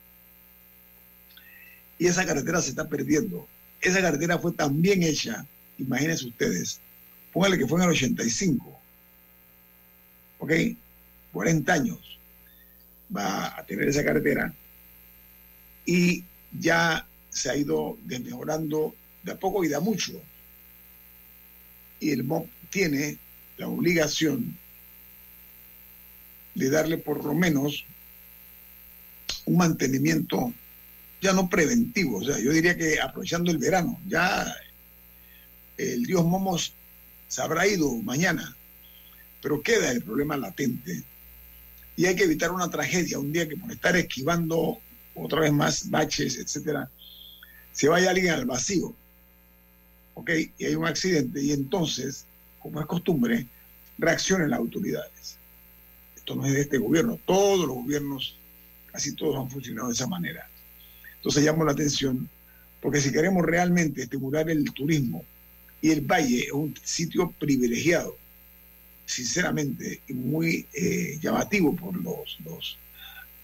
Y esa carretera se está perdiendo. Esa carretera fue tan bien hecha, imagínense ustedes, póngale que fue en el 85, ¿ok? 40 años va a tener esa carretera y ya se ha ido desmejorando de a poco y de a mucho. Y el MOP tiene la obligación de darle por lo menos un mantenimiento ya no preventivo, o sea, yo diría que aprovechando el verano, ya el dios Momos se habrá ido mañana, pero queda el problema latente y hay que evitar una tragedia, un día que por estar esquivando otra vez más baches, etcétera, se vaya alguien al vacío, ¿ok? Y hay un accidente y entonces, como es costumbre, reaccionen las autoridades. Esto no es de este gobierno, todos los gobiernos, casi todos han funcionado de esa manera. Entonces llamo la atención, porque si queremos realmente estimular el turismo, y el valle es un sitio privilegiado, sinceramente muy eh, llamativo por los, los,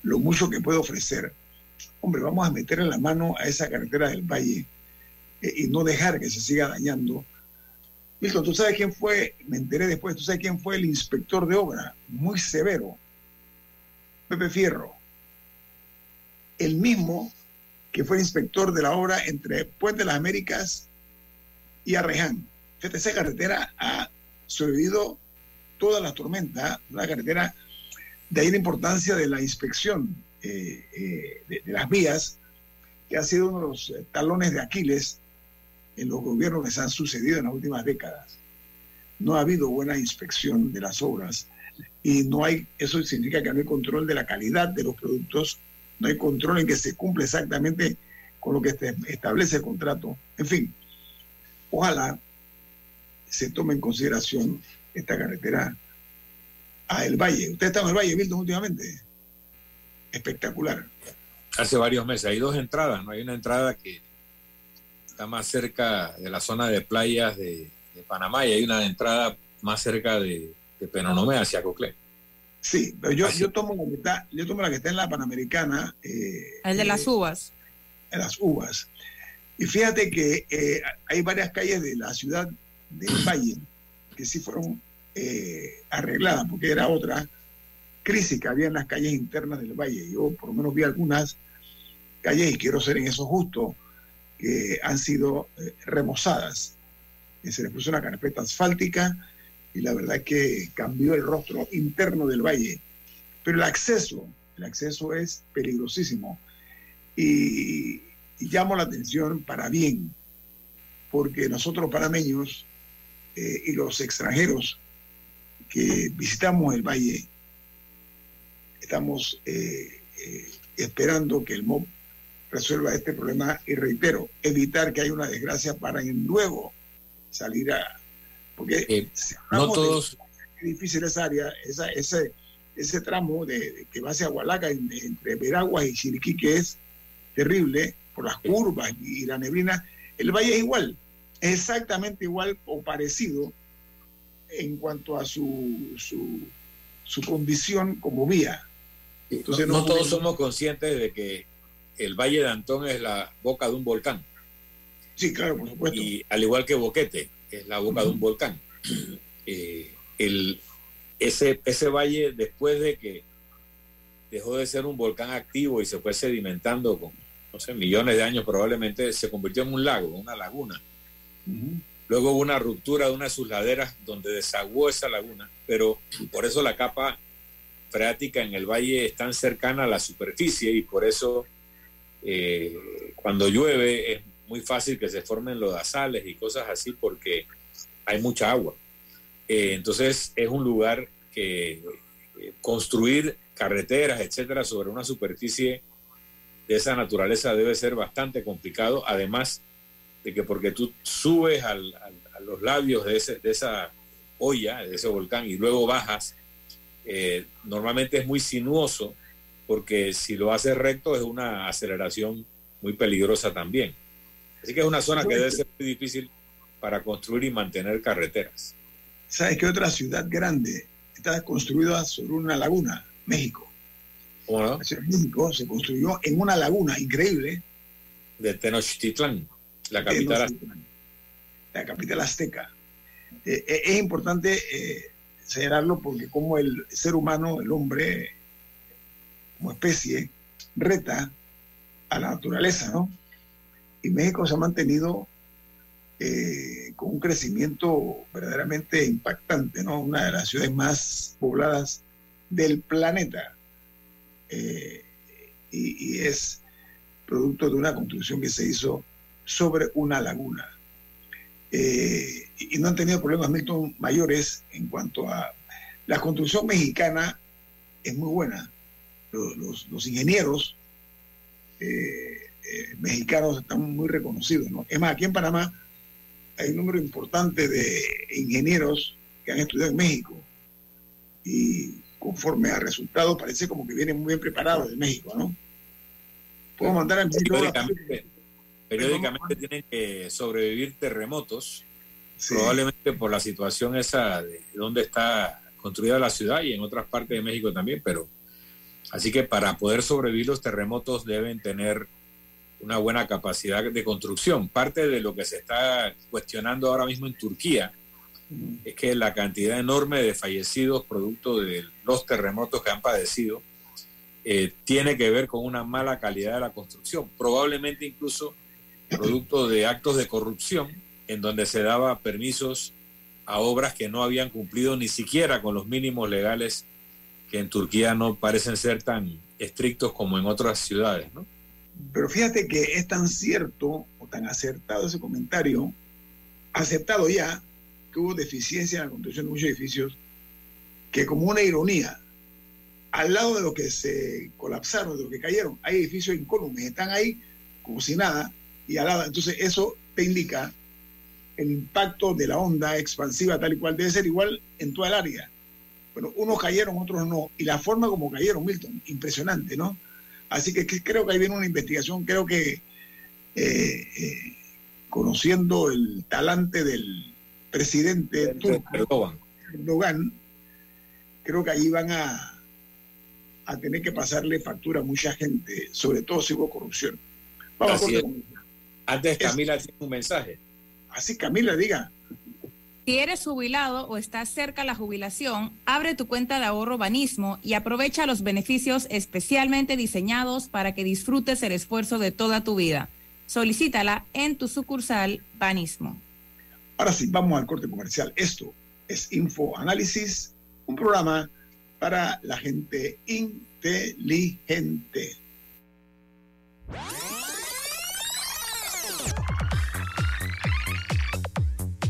lo mucho que puede ofrecer. Hombre, vamos a meterle la mano a esa carretera del Valle eh, y no dejar que se siga dañando. Milton, ¿tú sabes quién fue? Me enteré después, ¿tú sabes quién fue el inspector de obra? Muy severo. Pepe Fierro. El mismo que fue inspector de la obra entre Puente de las Américas y Arreján. Fíjate, esa carretera ha sobrevivido todas las tormentas, la carretera, de ahí la importancia de la inspección eh, eh, de, de, las vías, que ha sido uno de los eh, talones de Aquiles en los gobiernos que se han sucedido en las últimas décadas. No ha habido buena inspección de las obras y no hay, eso significa que no hay control de la calidad de los productos, no hay control en que se cumple exactamente con lo que establece el contrato. En fin, ojalá se tome en consideración esta carretera a El Valle. ¿Usted está en El Valle, Milton, últimamente? Espectacular. Hace varios meses. Hay dos entradas, ¿no? Hay una entrada que está más cerca de la zona de playas de, Panamá y hay una entrada más cerca de, de Penonomé hacia Coclé. Sí, pero yo, yo, tomo la que está, yo tomo la que está en la Panamericana. Eh, El de las eh, uvas. En las uvas. Y fíjate que eh, hay varias calles de la ciudad del <clears throat> Valle que sí fueron eh, arregladas, porque era otra crisis que había en las calles internas del valle. Yo por lo menos vi algunas calles, y quiero ser en eso justo, que han sido eh, remozadas. Se les puso una carpeta asfáltica y la verdad que cambió el rostro interno del valle. Pero el acceso, el acceso es peligrosísimo. Y, y llamo la atención para bien, porque nosotros panameños eh, y los extranjeros que visitamos el valle, estamos eh, eh, esperando que el MOB resuelva este problema y reitero, evitar que haya una desgracia para luego salir a... Porque Eh, no todos, es difícil esa área, esa, ese, ese tramo de, de que va hacia Hualaca en- entre Veraguas y Chiriquí, que es terrible por las curvas y la neblina. El valle es igual, exactamente igual o parecido en cuanto a su, su, su condición como vía. Entonces, no, no- todos somos conscientes de que el Valle de Antón es la boca de un volcán. Sí, claro, por supuesto. Y al igual que Boquete, es la boca de un volcán. <clears throat> Eh, el, ese, ese valle, después de que dejó de ser un volcán activo y se fue sedimentando con, no sé, millones de años probablemente, se convirtió en un lago, una laguna. Luego hubo una ruptura de una de sus laderas donde desaguó esa laguna, pero por eso la capa freática en el valle es tan cercana a la superficie y por eso eh, cuando llueve es muy fácil que se formen lodazales y cosas así porque hay mucha agua. Eh, entonces es un lugar que eh, construir carreteras, etcétera, sobre una superficie de esa naturaleza debe ser bastante complicado, además de que porque tú subes al- al- a los labios de, ese- de esa olla, de ese volcán, y luego bajas, eh, normalmente es muy sinuoso, porque si lo haces recto es una aceleración muy peligrosa también. Así que es una zona que debe ser muy difícil para construir y mantener carreteras. ¿Sabes qué otra ciudad grande está construida sobre una laguna? México. ¿Cómo no? México se construyó en una laguna increíble. De Tenochtitlán, la capital. Tenochtitlán, la capital azteca. Eh, eh, es importante eh, señalarlo porque como el ser humano, el hombre, como especie, reta a la naturaleza, ¿no? Y México se ha mantenido eh, con un crecimiento verdaderamente impactante, ¿no? Una de las ciudades más pobladas del planeta. Eh, y, es producto de una construcción que se hizo sobre una laguna. Eh, y no han tenido problemas, Milton, mayores en cuanto a la construcción mexicana es muy buena. Los, ingenieros eh, mexicanos están muy reconocidos. ¿no? Es más, aquí en Panamá hay un número importante de ingenieros que han estudiado en México y conforme a resultados parece como que vienen muy bien preparados de México, ¿no? Puedo mandar a Periódicamente, periódicamente tienen que sobrevivir terremotos, probablemente por la situación esa de donde está construida la ciudad y en otras partes de México también, pero así que para poder sobrevivir los terremotos deben tener una buena capacidad de construcción. Parte de lo que se está cuestionando ahora mismo en Turquía es que la cantidad enorme de fallecidos producto de los terremotos que han padecido eh, tiene que ver con una mala calidad de la construcción, probablemente incluso producto de actos de corrupción en donde se daba permisos a obras que no habían cumplido ni siquiera con los mínimos legales que en Turquía no parecen ser tan estrictos como en otras ciudades, ¿no? Pero fíjate que es tan cierto o tan acertado ese comentario, aceptado ya, que hubo deficiencia en la construcción de muchos edificios, que como una ironía, al lado de los que se colapsaron, de los que cayeron, hay edificios incólumes, están ahí como si nada, y al lado, entonces eso te indica el impacto de la onda expansiva tal y cual debe ser igual en toda el área. Bueno, unos cayeron, otros no, y la forma como cayeron, Milton, impresionante, ¿no? Así que, que creo que ahí viene una investigación, creo que eh, eh, conociendo el talante del presidente turco, Erdogan, creo que ahí van a, a tener que pasarle factura a mucha gente, sobre todo si hubo corrupción. Vamos. Antes Camila tiene un mensaje. Así Camila, diga. Si eres jubilado o estás cerca a la jubilación, abre tu cuenta de ahorro Banismo y aprovecha los beneficios especialmente diseñados para que disfrutes el esfuerzo de toda tu vida. Solicítala en tu sucursal Banismo. Ahora sí, vamos al corte comercial. Esto es Info Análisis, un programa para la gente inteligente.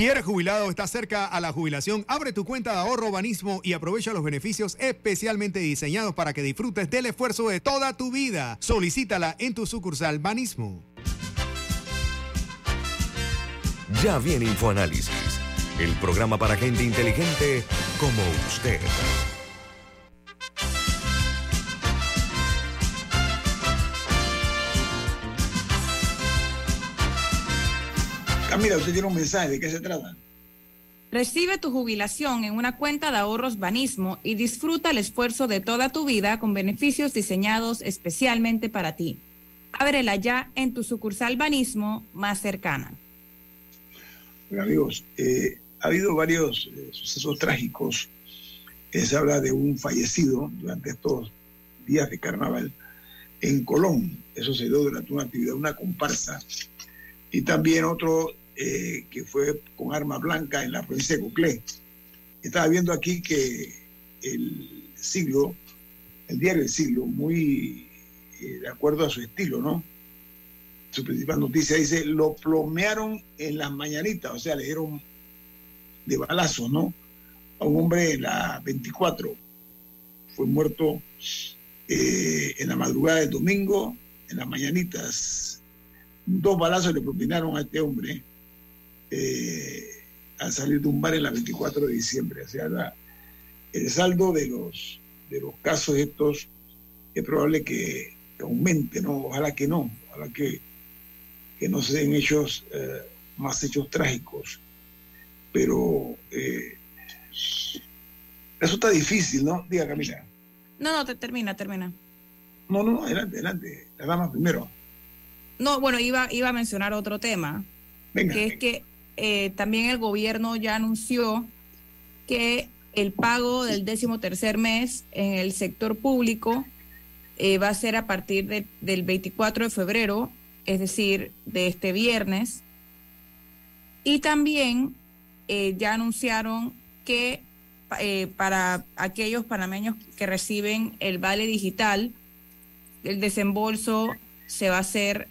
Si eres jubilado o estás cerca a la jubilación, abre tu cuenta de ahorro Banismo y aprovecha los beneficios especialmente diseñados para que disfrutes del esfuerzo de toda tu vida. Solicítala en tu sucursal Banismo. Ya viene InfoAnálisis, el programa para gente inteligente como usted. Camila, usted tiene un mensaje, ¿de qué se trata? Recibe tu jubilación en una cuenta de ahorros Banismo y disfruta el esfuerzo de toda tu vida con beneficios diseñados especialmente para ti. Ábrela ya en tu sucursal Banismo más cercana. Bueno, amigos, eh, ha habido varios eh, sucesos trágicos. Eh, se habla de un fallecido durante estos días de carnaval en Colón. Eso se dio durante una actividad, una comparsa. Y también otro eh, que fue con arma blanca en la provincia de Coclé. Estaba viendo aquí que el siglo, el diario El Siglo, muy eh, de acuerdo a su estilo, ¿no? Su principal noticia dice, lo plomearon en las mañanitas, o sea, le dieron de balazo, ¿no? A un hombre en la 24. Fue muerto eh, en la madrugada del domingo, en las mañanitas. Dos balazos le propinaron a este hombre eh, al salir de un bar en la 24 de diciembre. O sea, la- el saldo de los, de los casos estos es probable que, que aumente, ¿no? Ojalá que no, ojalá que, que no se den hechos, eh, más hechos trágicos. Pero eh, eso está difícil, ¿no? Diga Camila. No, no, te, termina, termina. No, no, no, adelante, adelante. La dama primero. No, bueno, iba, iba a mencionar otro tema, Venga. que es que eh, también el gobierno ya anunció que el pago del décimo tercer mes en el sector público eh, va a ser a partir de- del 24 de febrero, es decir, de este viernes. Y también eh, ya anunciaron que pa- para aquellos panameños que reciben el vale digital, el desembolso se va a hacer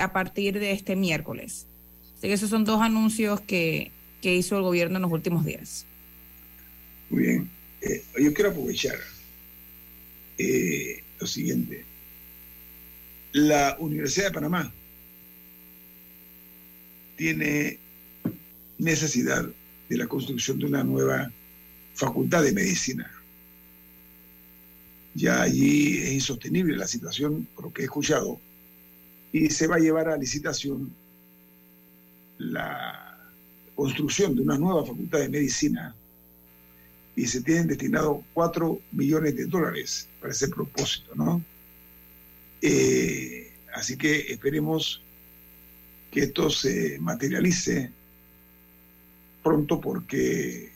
a partir de este miércoles. Así que esos son dos anuncios que, que hizo el gobierno en los últimos días. Muy bien. Eh, yo quiero aprovechar eh, lo siguiente. La Universidad de Panamá tiene necesidad de la construcción de una nueva facultad de medicina. Ya allí es insostenible la situación, por lo que he escuchado, y se va a llevar a licitación la construcción de una nueva facultad de medicina y se tienen destinado 4 millones de dólares para ese propósito, ¿no? Eh, así que esperemos que esto se materialice pronto porque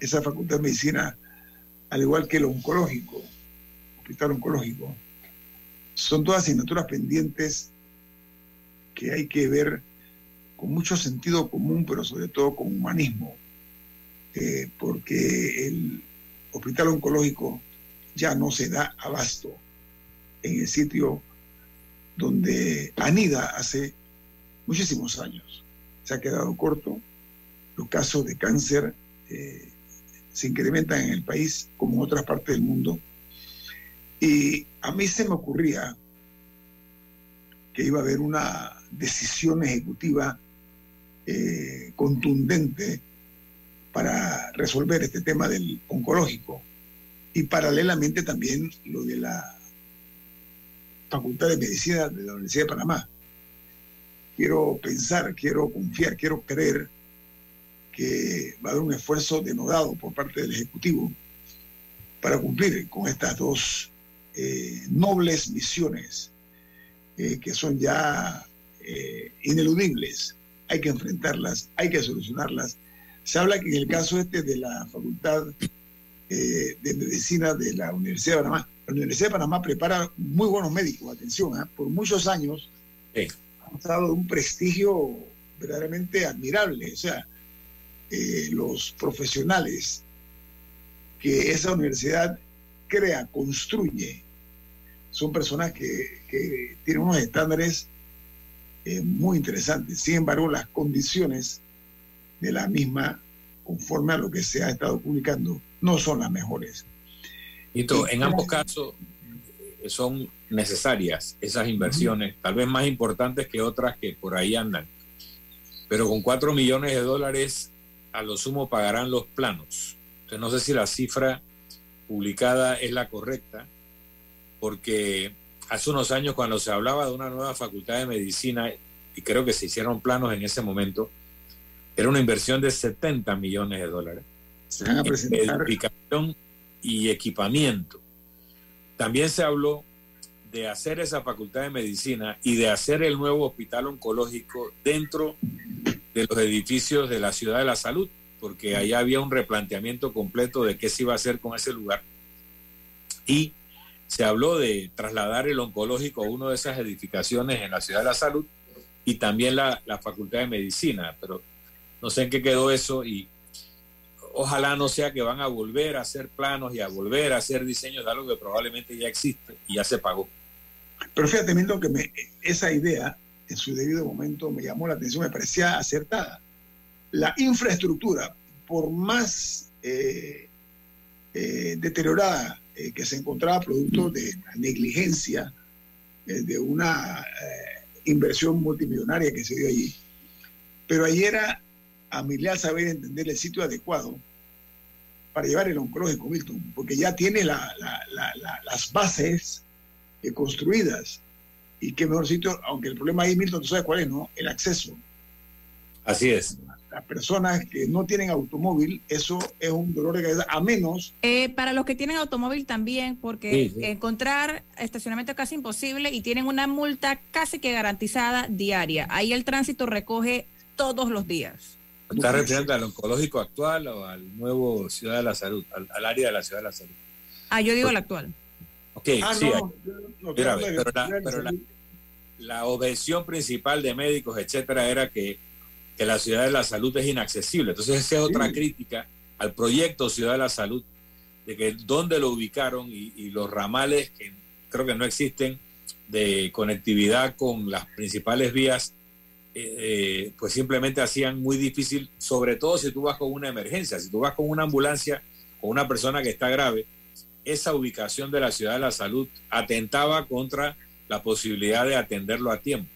esa facultad de medicina, al igual que el oncológico, hospital oncológico, son todas asignaturas pendientes que hay que ver con mucho sentido común, pero sobre todo con humanismo eh, porque el hospital oncológico ya no se da abasto en el sitio donde anida hace muchísimos años. Se ha quedado corto, los casos de cáncer eh, se incrementan en el país como en otras partes del mundo. Y a mí se me ocurría que iba a haber una decisión ejecutiva eh, contundente para resolver este tema del oncológico y paralelamente también lo de la Facultad de Medicina de la Universidad de Panamá. Quiero pensar, quiero confiar, quiero creer que va a haber un esfuerzo denodado por parte del Ejecutivo para cumplir con estas dos eh, nobles misiones eh, que son ya ineludibles. Hay que enfrentarlas, hay que solucionarlas. Se habla que en el caso este de la Facultad de Medicina de la Universidad de Panamá, la Universidad de Panamá prepara muy buenos médicos, atención, ¿ah? por muchos años ha dado un prestigio verdaderamente admirable. O sea, los profesionales que esa universidad crea, construye, son personas que, tienen unos estándares eh, muy interesantes. Sin embargo, las condiciones de la misma, conforme a lo que se ha estado publicando, no son las mejores. Y en ambos casos eh, son necesarias esas inversiones, tal vez más importantes que otras que por ahí andan. Pero con cuatro millones de dólares a lo sumo pagarán los planos. Entonces no sé si la cifra publicada es la correcta, porque hace unos años cuando se hablaba de una nueva facultad de medicina, y creo que se hicieron planos en ese momento, era una inversión de 70 millones de dólares. Se van a presentar. Edificación y equipamiento. También se habló de hacer esa facultad de medicina y de hacer el nuevo hospital oncológico dentro de los edificios de la ciudad de la salud, porque allá había un replanteamiento completo de qué se iba a hacer con ese lugar. Y se habló de trasladar el oncológico a una de esas edificaciones en la Ciudad de la Salud y también la, Facultad de Medicina, pero no sé en qué quedó eso y ojalá no sea que van a volver a hacer planos y a volver a hacer diseños de algo que probablemente ya existe y ya se pagó. Pero fíjate, Milton, que me, esa idea en su debido momento me llamó la atención, me parecía acertada. La infraestructura, por más eh, eh, deteriorada eh, que se encontraba producto de negligencia, eh, de una eh, inversión multimillonaria que se dio allí. Pero ahí era a Milial saber entender el sitio adecuado para llevar el oncológico, Milton, porque ya tiene las bases construidas. Y qué mejor sitio, aunque el problema ahí, Milton, tú sabes cuál es, ¿no? El acceso. Así es las personas que no tienen automóvil, eso es un dolor de cabeza, a menos... Eh, para los que tienen automóvil también, porque encontrar estacionamiento es casi imposible y tienen una multa casi que garantizada diaria. Ahí el tránsito recoge todos los días. ¿Está refiriendo al oncológico actual o al nuevo Ciudad de la Salud, al, área de la Ciudad de la Salud? Ah, yo digo el actual. Ok, ah, sí. pero, la, la objeción principal de médicos, etcétera, era que que la ciudad de la salud es inaccesible. Entonces esa es otra crítica al proyecto Ciudad de la Salud, de que dónde lo ubicaron y, los ramales que creo que no existen de conectividad con las principales vías, eh, eh, pues simplemente hacían muy difícil, sobre todo si tú vas con una emergencia, si tú vas con una ambulancia, con una persona que está grave, esa ubicación de la ciudad de la salud atentaba contra la posibilidad de atenderlo a tiempo.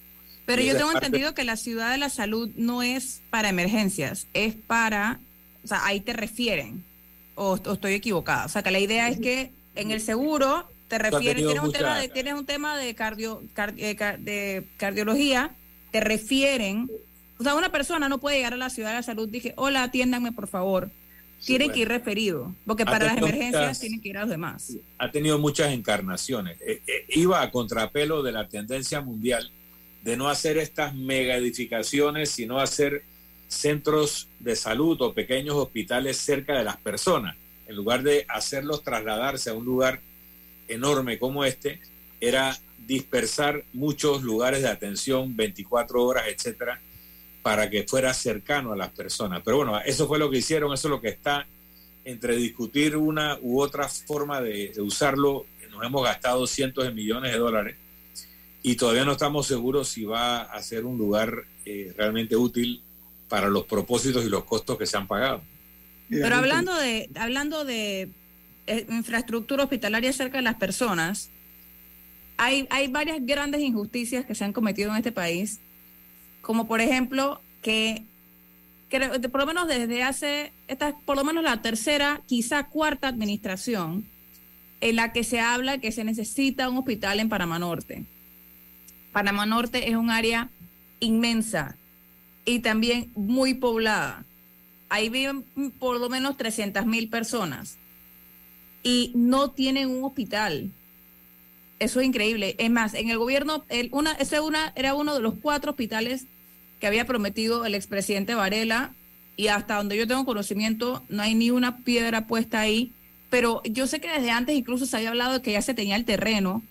Pero yo tengo entendido que la ciudad de la salud no es para emergencias, es para, o sea, ahí te refieren, o, estoy equivocada. O sea, que la idea es que en el seguro te refieren, tienes un, tema de, tienes un tema de, cardio, de cardiología, te refieren, o sea, una persona no puede llegar a la ciudad de la salud, dije, hola, atiéndanme por favor. Tienen que ir referido, porque para las emergencias tienen que ir a los demás. Ha tenido muchas encarnaciones. Eh, eh, iba a contrapelo de la tendencia mundial de no hacer estas mega edificaciones, sino hacer centros de salud o pequeños hospitales cerca de las personas. En lugar de hacerlos trasladarse a un lugar enorme como este, era dispersar muchos lugares de atención 24 horas, etcétera, para que fuera cercano a las personas. Pero bueno, eso fue lo que hicieron, eso es lo que está entre discutir una u otra forma de, de usarlo. Nos hemos gastado cientos de millones de dólares y todavía no estamos seguros si va a ser un lugar eh, realmente útil para los propósitos y los costos que se han pagado. Pero hablando de, hablando de eh, infraestructura hospitalaria cerca de las personas, hay, hay varias grandes injusticias que se han cometido en este país como por ejemplo que, de- por lo menos desde hace, esta es por lo menos la tercera, quizá cuarta administración en la que se habla que se necesita un hospital en Panamá Norte. Panamá Norte es un área inmensa y también muy poblada. Ahí viven por lo menos 300 mil personas y no tienen un hospital. Eso es increíble. Es más, en el gobierno, una, ese era uno de los cuatro hospitales que había prometido el expresidente Varela y hasta donde yo tengo conocimiento no hay ni una piedra puesta ahí. Pero yo sé que desde antes incluso se había hablado de que ya se tenía el terreno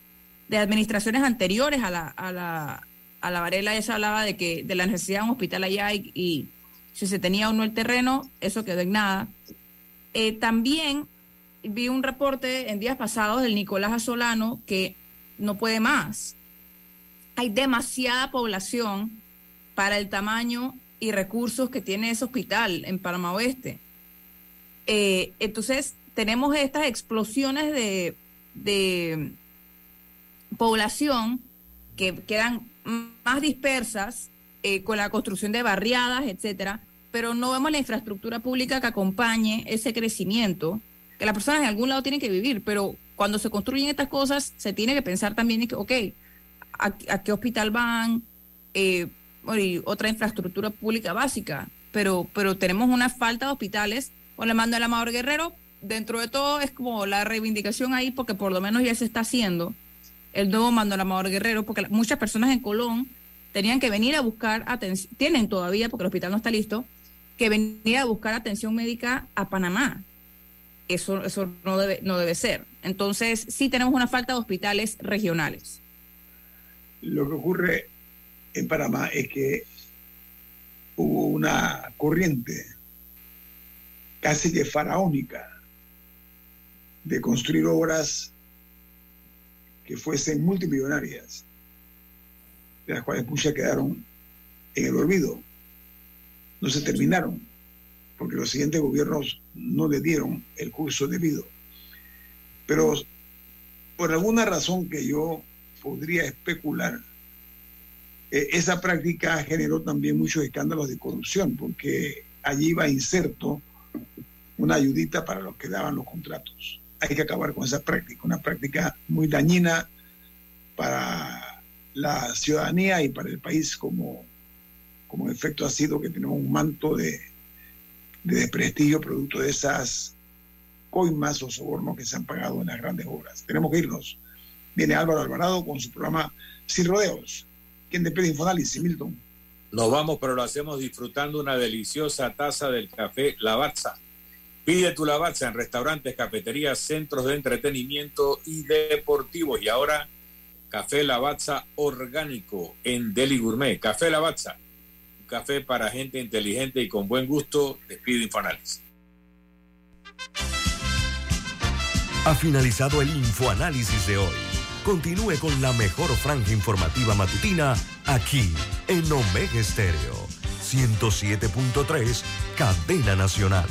de administraciones anteriores a la, a la, a la Varela, ya se hablaba de que de la necesidad de un hospital allá y, si se tenía o no el terreno, eso quedó en nada. Eh, también vi un reporte en días pasados del Nicolás Asolano que no puede más. Hay demasiada población para el tamaño y recursos que tiene ese hospital en Panamá Oeste. Eh, entonces, tenemos estas explosiones de, de población que quedan más dispersas eh, con la construcción de barriadas, etcétera, pero no vemos la infraestructura pública que acompañe ese crecimiento, que las personas en algún lado tienen que vivir, pero cuando se construyen estas cosas se tiene que pensar también ok, ¿a, qué hospital van? Eh, y otra infraestructura pública básica, pero, pero tenemos una falta de hospitales. Con el mando del Amador Guerrero, dentro de todo es como la reivindicación ahí, porque por lo menos ya se está haciendo el nuevo mando del Amador Guerrero, porque muchas personas en Colón tenían que venir a buscar atención, tienen todavía, porque el hospital no está listo, que venir a buscar atención médica a Panamá. Eso, eso no, debe, no debe ser. Entonces, sí tenemos una falta de hospitales regionales. Lo que ocurre en Panamá es que hubo una corriente casi que faraónica de construir obras que fuesen multimillonarias, de las cuales muchas quedaron en el olvido, no se terminaron, porque los siguientes gobiernos no le dieron el curso debido. Pero por alguna razón que yo podría especular, eh, esa práctica generó también muchos escándalos de corrupción, porque allí iba inserto una ayudita para los que daban los contratos. Hay que acabar con esa práctica, una práctica muy dañina para la ciudadanía y para el país como, como efecto ha sido que tenemos un manto de, de desprestigio producto de esas coimas o sobornos que se han pagado en las grandes obras. Tenemos que irnos. Viene Álvaro Alvarado con su programa Sin Rodeos. ¿Quién despide Infoanálisis, Milton? Nos vamos, pero lo hacemos disfrutando una deliciosa taza del café Lavazza. Pide tu Lavazza en restaurantes, cafeterías, centros de entretenimiento y deportivos. Y ahora, café Lavazza orgánico en Deli Gourmet. Café Lavazza, un café para gente inteligente y con buen gusto. Despide Infoanálisis. Ha finalizado el infoanálisis de hoy. Continúe con la mejor franja informativa matutina aquí en Omega Estéreo 107.3, Cadena Nacional.